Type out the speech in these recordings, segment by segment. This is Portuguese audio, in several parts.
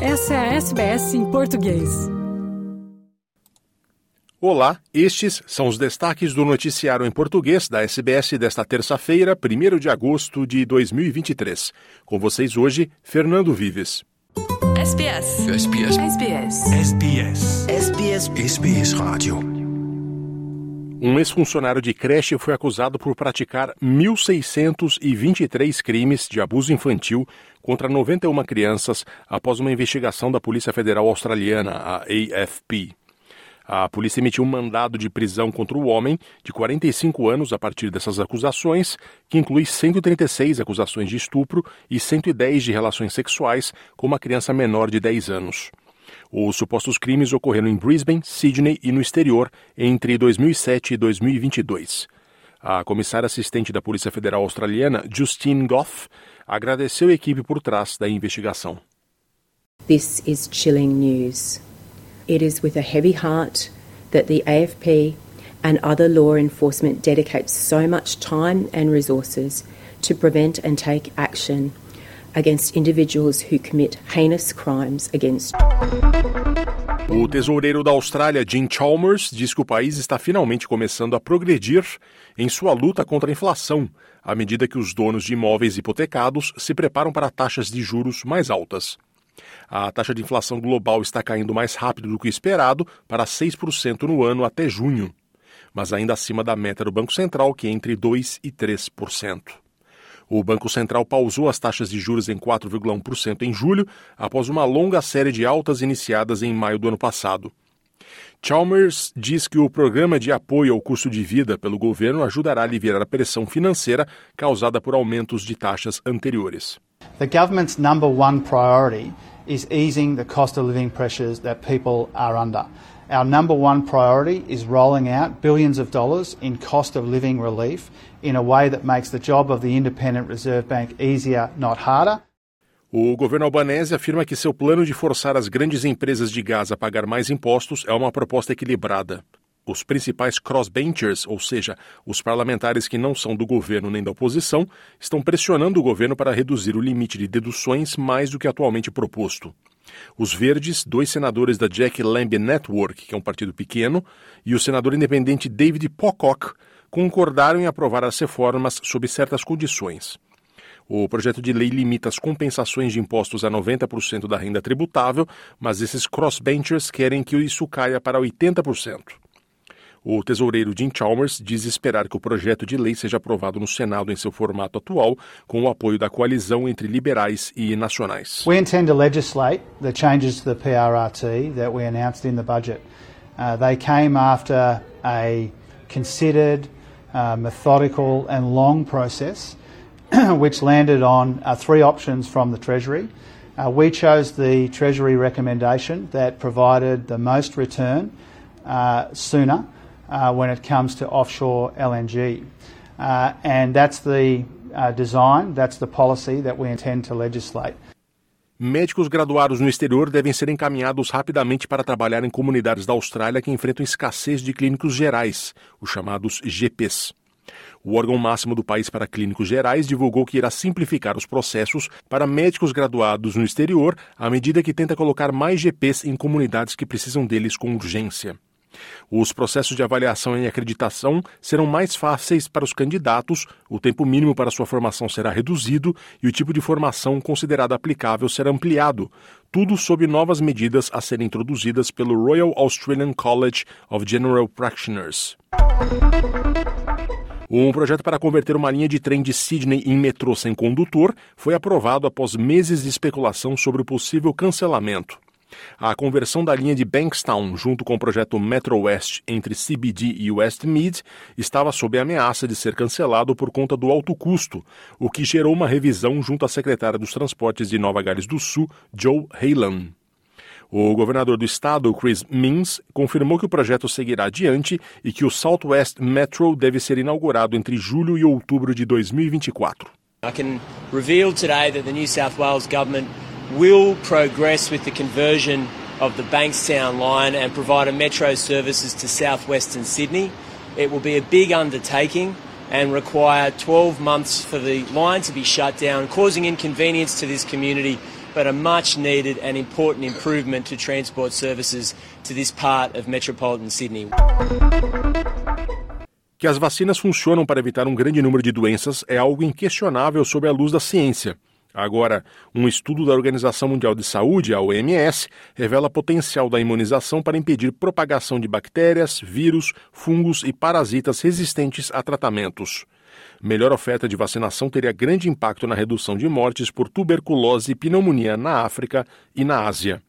Essa é a SBS em português. Olá, estes são os destaques do noticiário em português da SBS desta terça-feira, 1 de agosto de 2023. Com vocês hoje, Fernando Vives. SBS. SBS. SBS. SBS. SBS. SBS Radio. Um ex-funcionário de creche foi acusado por praticar 1.623 crimes de abuso infantil contra 91 crianças após uma investigação da Polícia Federal Australiana, a AFP. A polícia emitiu um mandado de prisão contra o homem, de 45 anos, a partir dessas acusações, que inclui 136 acusações de estupro e 110 de relações sexuais com uma criança menor de 10 anos. Os supostos crimes ocorreram em Brisbane, Sydney e no exterior entre 2007 e 2022. A comissária assistente da Polícia Federal Australiana, Justine Goff, agradeceu a equipe por trás da investigação. This is chilling news. It is with a heavy heart that the AFP and other law enforcement dedicate so much time and resources to prevent and take action against individuals who commit heinous crimes against. O tesoureiro da Austrália, Jim Chalmers, diz que o país está finalmente começando a progredir em sua luta contra a inflação, à medida que os donos de imóveis hipotecados se preparam para taxas de juros mais altas. A taxa de inflação global está caindo mais rápido do que esperado, para 6% no ano até junho, mas ainda acima da meta do Banco Central, que é entre 2% e 3%. O Banco Central pausou as taxas de juros em 4,1% em julho, após uma longa série de altas iniciadas em maio do ano passado. Chalmers diz que o programa de apoio ao custo de vida pelo governo ajudará a aliviar a pressão financeira causada por aumentos de taxas anteriores. The government's number one priority is easing the cost of living pressures that people are under. Our number one priority is rolling out billions of dollars in cost of living relief in a way that makes the job of the Independent Reserve Bank easier, not harder. O governo albanese afirma que seu plano de forçar as grandes empresas de gás a pagar mais impostos é uma proposta equilibrada. Os principais crossbenchers, ou seja, os parlamentares que não são do governo nem da oposição, estão pressionando o governo para reduzir o limite de deduções mais do que atualmente proposto. Os Verdes, dois senadores da Jack Lamb Network, que é um partido pequeno, e o senador independente David Pocock concordaram em aprovar as reformas sob certas condições. O projeto de lei limita as compensações de impostos a 90% da renda tributável, mas esses crossbenchers querem que isso caia para 80%. O tesoureiro Jim Chalmers diz esperar que o projeto de lei seja aprovado no Senado em seu formato atual, com o apoio da coalizão entre liberais e nacionais. We intend to legislate the changes to the PRRT that we announced in the budget. Uh, they came after a considered, uh, methodical, and long process, which landed on uh, three options from the Treasury. Uh, we chose the Treasury recommendation that provided the most return uh, sooner uh, when it comes to offshore LNG. Uh, and that's the uh, design, that's the policy that we intend to legislate. Médicos graduados no exterior devem ser encaminhados rapidamente para trabalhar em comunidades da Austrália que enfrentam escassez de clínicos gerais, os chamados GPs. O órgão máximo do país para clínicos gerais divulgou que irá simplificar os processos para médicos graduados no exterior à medida que tenta colocar mais GPs em comunidades que precisam deles com urgência. Os processos de avaliação e acreditação serão mais fáceis para os candidatos, o tempo mínimo para sua formação será reduzido e o tipo de formação considerada aplicável será ampliado, tudo sob novas medidas a serem introduzidas pelo Royal Australian College of General Practitioners. Um projeto para converter uma linha de trem de Sydney em metrô sem condutor foi aprovado após meses de especulação sobre o possível cancelamento. A conversão da linha de Bankstown, junto com o projeto Metro West entre CBD e Westmead, estava sob ameaça de ser cancelado por conta do alto custo, o que gerou uma revisão junto à secretária dos Transportes de Nova Gales do Sul, Joe Haylan. O governador do estado, Chris Minns, confirmou que o projeto seguirá adiante e que o Southwest Metro deve ser inaugurado entre julho e outubro de 2024. I can reveal today that the New South Wales government will progress with the conversion of the Bankstown line and provide a metro services to southwestern Sydney. It will be a big undertaking and require 12 months for the line to be shut down, causing inconvenience to this community but a much needed and important improvement to transport services to this part of metropolitan Sydney. Que as vacinas funcionam para evitar um grande número de doenças é algo inquestionável sob a luz da ciência. Agora, um estudo da Organização Mundial de Saúde, a OMS, revela potencial da imunização para impedir propagação de bactérias, vírus, fungos e parasitas resistentes a tratamentos. Melhor oferta de vacinação teria grande impacto na redução de mortes por tuberculose e pneumonia na África e na Ásia.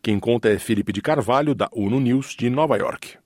Quem conta é Felipe de Carvalho, da ONU News de Nova York.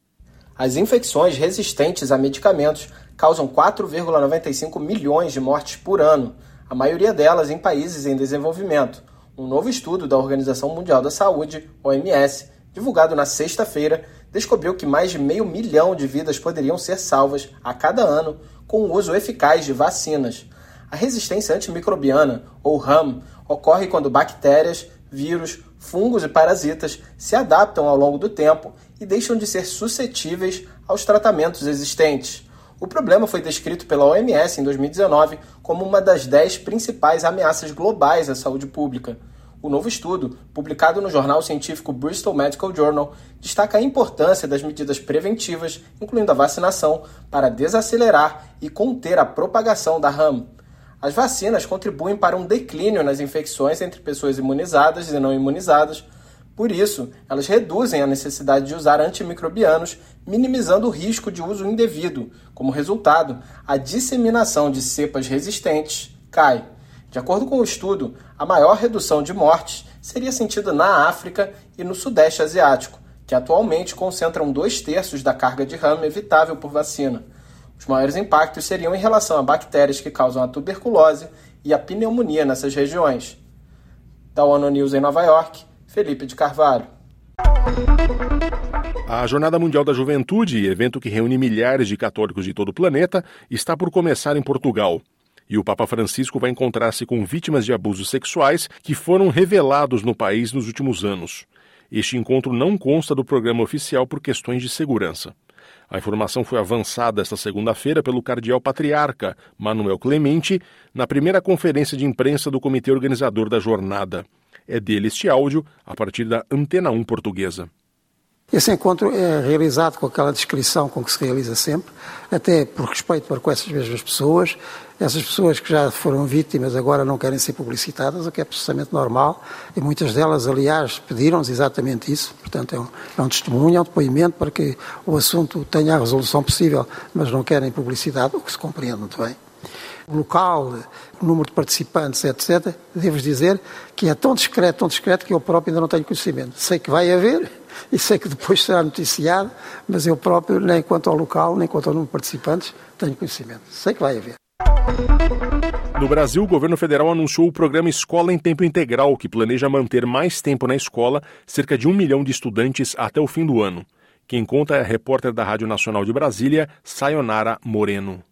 As infecções resistentes a medicamentos causam 4,95 milhões de mortes por ano a maioria delas em países em desenvolvimento. Um novo estudo da Organização Mundial da Saúde, OMS, divulgado na sexta-feira, descobriu que mais de meio milhão de vidas poderiam ser salvas a cada ano com o uso eficaz de vacinas. A resistência antimicrobiana, ou RAM, ocorre quando bactérias, vírus, fungos e parasitas se adaptam ao longo do tempo e deixam de ser suscetíveis aos tratamentos existentes. O problema foi descrito pela OMS em 2019 como uma das dez principais ameaças globais à saúde pública. O novo estudo, publicado no jornal científico Bristol Medical Journal, destaca a importância das medidas preventivas, incluindo a vacinação, para desacelerar e conter a propagação da RAM. As vacinas contribuem para um declínio nas infecções entre pessoas imunizadas e não imunizadas, por isso, elas reduzem a necessidade de usar antimicrobianos, minimizando o risco de uso indevido. Como resultado, a disseminação de cepas resistentes cai. De acordo com o estudo, a maior redução de mortes seria sentida na África e no Sudeste Asiático, que atualmente concentram dois terços da carga de rama evitável por vacina. Os maiores impactos seriam em relação a bactérias que causam a tuberculose e a pneumonia nessas regiões. Da ONU News em Nova York, Felipe de Carvalho. A Jornada Mundial da Juventude, evento que reúne milhares de católicos de todo o planeta, está por começar em Portugal. E o Papa Francisco vai encontrar-se com vítimas de abusos sexuais que foram revelados no país nos últimos anos. Este encontro não consta do programa oficial por questões de segurança. A informação foi avançada esta segunda-feira pelo cardeal patriarca Manuel Clemente na primeira conferência de imprensa do comitê organizador da jornada. É dele este áudio, a partir da Antena 1 portuguesa. Esse encontro é realizado com aquela descrição com que se realiza sempre, até por respeito para com essas mesmas pessoas, essas pessoas que já foram vítimas agora não querem ser publicitadas, o que é absolutamente normal, e muitas delas, aliás, pediram-nos exatamente isso, portanto é um, é um testemunho, é um depoimento para que o assunto tenha a resolução possível, mas não querem publicidade, o que se compreende muito bem local, número de participantes, etc., devo dizer que é tão discreto, tão discreto, que eu próprio ainda não tenho conhecimento. Sei que vai haver e sei que depois será noticiado, mas eu próprio, nem quanto ao local, nem quanto ao número de participantes, tenho conhecimento. Sei que vai haver. No Brasil, o governo federal anunciou o programa Escola em Tempo Integral, que planeja manter mais tempo na escola cerca de um milhão de estudantes até o fim do ano. Quem conta é a repórter da Rádio Nacional de Brasília, Sayonara Moreno.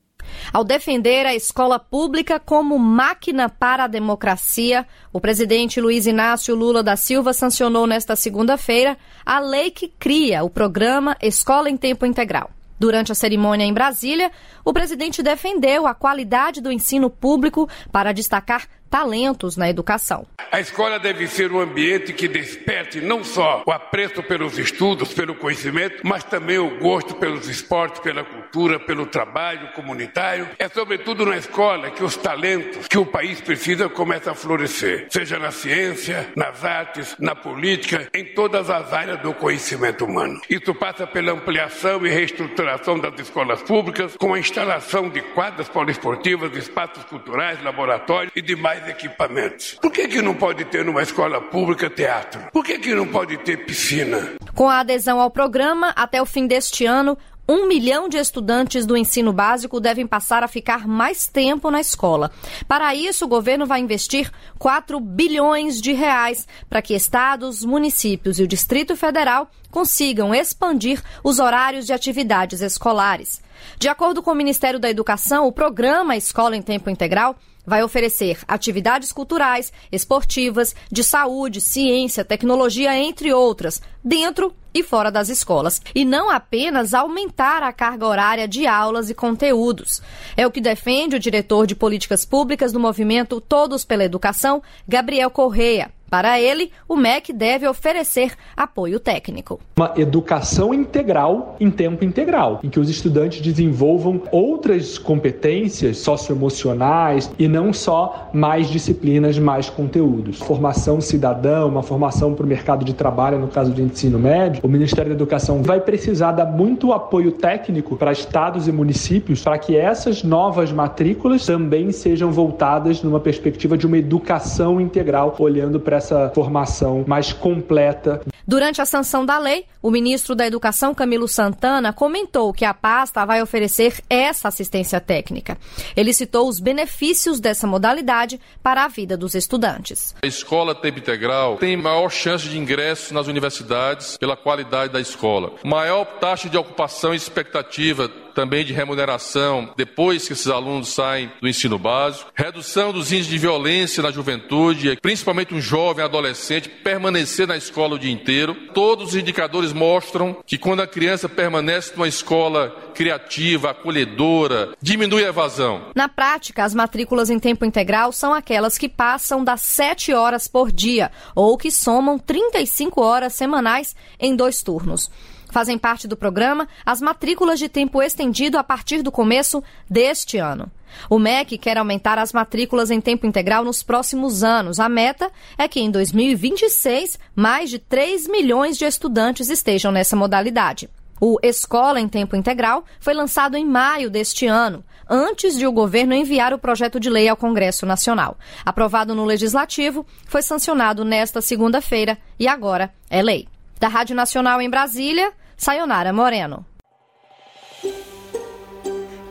Ao defender a escola pública como máquina para a democracia, o presidente Luiz Inácio Lula da Silva sancionou nesta segunda-feira a lei que cria o programa Escola em Tempo Integral. Durante a cerimônia em Brasília, o presidente defendeu a qualidade do ensino público para destacar talentos na educação. A escola deve ser um ambiente que desperte não só o apreço pelos estudos, pelo conhecimento, mas também o gosto pelos esportes, pela cultura, pelo trabalho comunitário. É sobretudo na escola que os talentos que o país precisa começam a florescer, seja na ciência, nas artes, na política, em todas as áreas do conhecimento humano. Isso passa pela ampliação e reestruturação das escolas públicas, com a instalação de quadras poliesportivas, espaços culturais, laboratórios e demais mais equipamentos. Por que, que não pode ter numa escola pública teatro? Por que, que não pode ter piscina? Com a adesão ao programa, até o fim deste ano, um milhão de estudantes do ensino básico devem passar a ficar mais tempo na escola. Para isso, o governo vai investir 4 bilhões de reais para que estados, municípios e o Distrito Federal consigam expandir os horários de atividades escolares. De acordo com o Ministério da Educação, o programa Escola em Tempo Integral vai oferecer atividades culturais, esportivas, de saúde, ciência, tecnologia, entre outras, dentro e fora das escolas, e não apenas aumentar a carga horária de aulas e conteúdos. É o que defende o diretor de políticas públicas do movimento Todos pela Educação, Gabriel Correia. Para ele, o MEC deve oferecer apoio técnico. Uma educação integral em tempo integral, em que os estudantes desenvolvam outras competências socioemocionais e não só mais disciplinas, mais conteúdos. Formação cidadã, uma formação para o mercado de trabalho, no caso do ensino médio, o Ministério da Educação vai precisar dar muito apoio técnico para estados e municípios para que essas novas matrículas também sejam voltadas numa perspectiva de uma educação integral, olhando para essa formação mais completa. Durante a sanção da lei, o ministro da Educação, Camilo Santana, comentou que a pasta vai oferecer essa assistência técnica. Ele citou os benefícios dessa modalidade para a vida dos estudantes. A escola tempo integral tem maior chance de ingresso nas universidades pela qualidade da escola, maior taxa de ocupação e expectativa também de remuneração depois que esses alunos saem do ensino básico, redução dos índices de violência na juventude, principalmente um jovem adolescente permanecer na escola o dia inteiro. Todos os indicadores mostram que quando a criança permanece numa escola criativa, acolhedora, diminui a evasão. Na prática, as matrículas em tempo integral são aquelas que passam das 7 horas por dia ou que somam 35 horas semanais em dois turnos. Fazem parte do programa as matrículas de tempo estendido a partir do começo deste ano. O MEC quer aumentar as matrículas em tempo integral nos próximos anos. A meta é que em 2026 mais de 3 milhões de estudantes estejam nessa modalidade. O Escola em Tempo Integral foi lançado em maio deste ano, antes de o governo enviar o projeto de lei ao Congresso Nacional. Aprovado no Legislativo, foi sancionado nesta segunda-feira e agora é lei. Da Rádio Nacional em Brasília, Sayonara Moreno.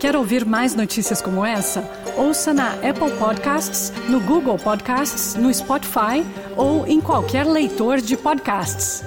Quer ouvir mais notícias como essa? Ouça na Apple Podcasts, no Google Podcasts, no Spotify ou em qualquer leitor de podcasts.